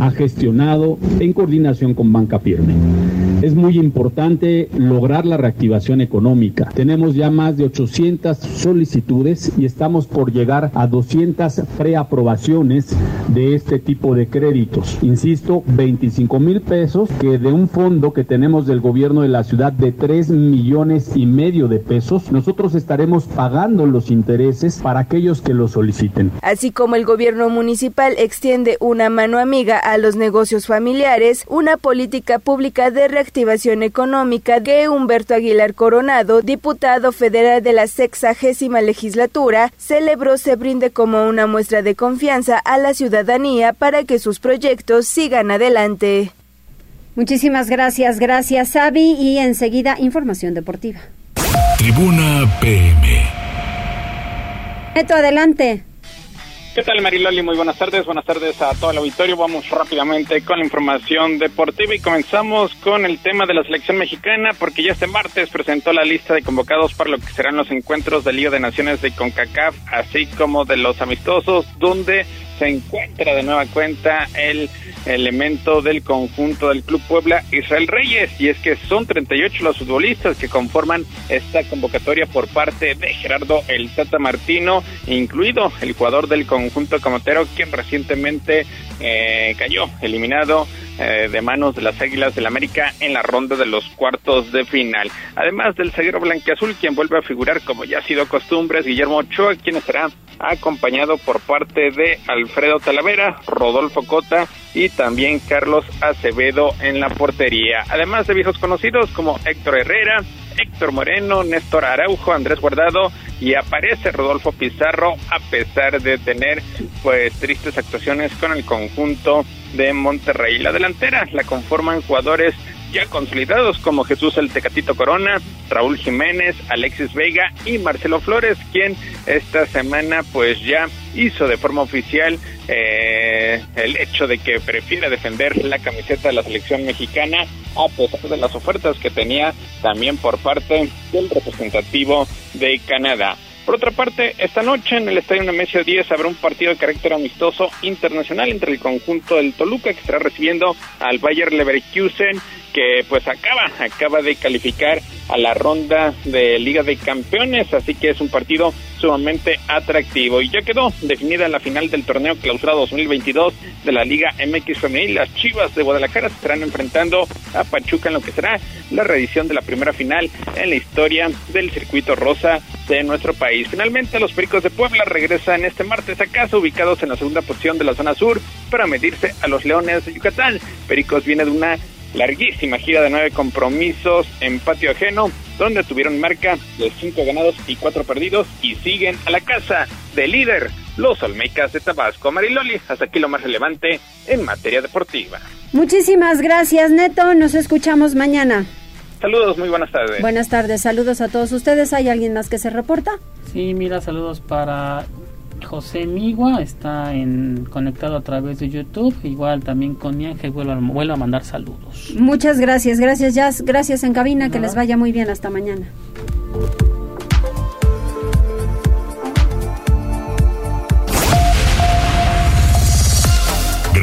ha gestionado en coordinación con Banca Firme. Es muy importante lograr la reactivación económica. Tenemos ya más de 800 solicitudes y estamos por llegar a 200 preaprobaciones de este tipo de créditos. Insisto, 25 mil pesos que de un fondo que tenemos del gobierno de la ciudad de 3 millones y medio de pesos, nosotros estaremos pagando los intereses para aquellos que lo soliciten. Así como el gobierno municipal extiende una mano amiga a los negocios familiares, una política pública de reactivación económica que Humberto Aguilar Coronado, diputado federal de la sexagésima legislatura, celebró se brinde como una muestra de confianza a la ciudadanía para que sus proyectos sigan adelante. Muchísimas gracias, gracias Avi y enseguida información deportiva. Tribuna PM. Neto, adelante. ¿Qué tal Mariloli? Muy buenas tardes, buenas tardes a todo el auditorio. Vamos rápidamente con la información deportiva y comenzamos con el tema de la selección mexicana porque ya este martes presentó la lista de convocados para lo que serán los encuentros del Liga de Naciones de CONCACAF, así como de los amistosos, donde se encuentra de nueva cuenta el elemento del conjunto del Club Puebla, Israel Reyes, y es que son 38 los futbolistas que conforman esta convocatoria por parte de Gerardo El Tata Martino, incluido el jugador del conjunto Camotero, quien recientemente eh, cayó eliminado eh, de manos de las Águilas del América en la ronda de los cuartos de final. Además del zaguero blanqueazul, quien vuelve a figurar como ya ha sido costumbre, es Guillermo Ochoa, quien estará acompañado por parte de Alfredo Talavera, Rodolfo Cota y también Carlos Acevedo en la portería. Además de viejos conocidos como Héctor Herrera, Héctor Moreno, Néstor Araujo, Andrés Guardado y aparece Rodolfo Pizarro a pesar de tener pues tristes actuaciones con el conjunto de Monterrey. La delantera la conforman jugadores ya consolidados como Jesús el Tecatito Corona, Raúl Jiménez, Alexis Vega y Marcelo Flores, quien esta semana pues ya hizo de forma oficial eh, el hecho de que prefiere defender la camiseta de la selección mexicana a pesar de las ofertas que tenía también por parte del representativo de Canadá. Por otra parte, esta noche en el Estadio Nemesio 10 habrá un partido de carácter amistoso internacional entre el conjunto del Toluca que estará recibiendo al Bayer Leverkusen que pues acaba, acaba de calificar a la ronda de Liga de Campeones, así que es un partido sumamente atractivo. Y ya quedó definida la final del torneo clausura 2022 de la Liga MX Femenil. Las Chivas de Guadalajara se estarán enfrentando a Pachuca en lo que será la reedición de la primera final en la historia del circuito rosa de nuestro país. Finalmente, los Pericos de Puebla regresan este martes a casa, ubicados en la segunda posición de la zona sur, para medirse a los Leones de Yucatán. Pericos viene de una larguísima gira de nueve compromisos en patio ajeno, donde tuvieron marca de cinco ganados y cuatro perdidos y siguen a la casa del líder, los Olmecas de Tabasco. Mariloli, hasta aquí lo más relevante en materia deportiva. Muchísimas gracias, Neto. Nos escuchamos mañana. Saludos, muy buenas tardes. Buenas tardes, saludos a todos ustedes. ¿Hay alguien más que se reporta? Sí, mira, saludos para José Migua está en, conectado a través de YouTube. Igual también con mi ángel vuelvo a, a mandar saludos. Muchas gracias, gracias Jazz, gracias en cabina, que les vaya muy bien hasta mañana.